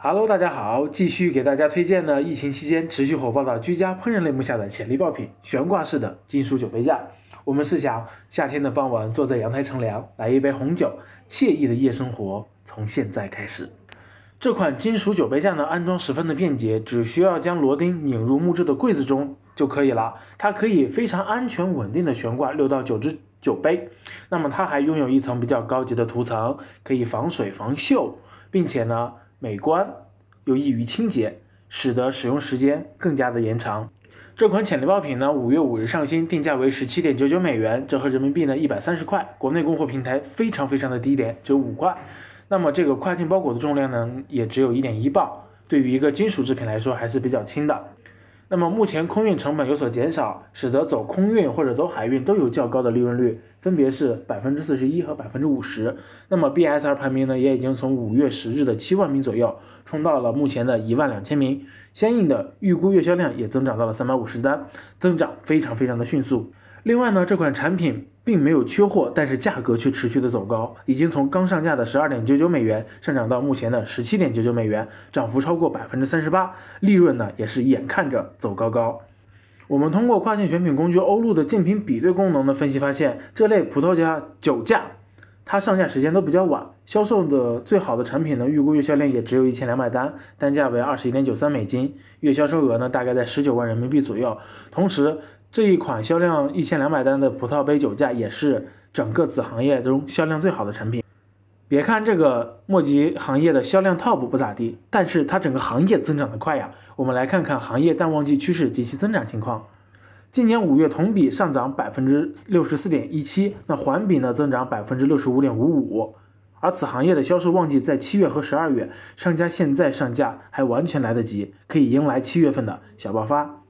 Hello，大家好，继续给大家推荐呢，疫情期间持续火爆的居家烹饪类目下的潜力爆品——悬挂式的金属酒杯架。我们试想，夏天的傍晚，坐在阳台乘凉，来一杯红酒，惬意的夜生活从现在开始。这款金属酒杯架呢，安装十分的便捷，只需要将螺钉拧入木质的柜子中就可以了。它可以非常安全稳定的悬挂六到九只酒杯。那么它还拥有一层比较高级的涂层，可以防水防锈，并且呢。美观又易于清洁，使得使用时间更加的延长。这款潜力爆品呢，五月五日上新，定价为十七点九九美元，折合人民币呢一百三十块。国内供货平台非常非常的低廉，只有五块。那么这个跨境包裹的重量呢，也只有一点一磅，对于一个金属制品来说还是比较轻的。那么目前空运成本有所减少，使得走空运或者走海运都有较高的利润率，分别是百分之四十一和百分之五十。那么 BSR 排名呢，也已经从五月十日的七万名左右，冲到了目前的一万两千名，相应的预估月销量也增长到了三百五十单，增长非常非常的迅速。另外呢，这款产品并没有缺货，但是价格却持续的走高，已经从刚上架的十二点九九美元上涨到目前的十七点九九美元，涨幅超过百分之三十八，利润呢也是眼看着走高高。我们通过跨境选品工具欧路的竞品比对功能的分析发现，这类葡萄酒酒架，它上架时间都比较晚，销售的最好的产品呢，预估月销量也只有一千两百单，单价为二十一点九三美金，月销售额呢大概在十九万人民币左右，同时。这一款销量一千两百单的葡萄杯酒架，也是整个子行业中销量最好的产品。别看这个墨吉行业的销量 top 不咋地，但是它整个行业增长的快呀。我们来看看行业淡旺季趋势及其增长情况。今年五月同比上涨百分之六十四点一七，那环比呢增长百分之六十五点五五。而此行业的销售旺季在七月和十二月，商家现在上架还完全来得及，可以迎来七月份的小爆发。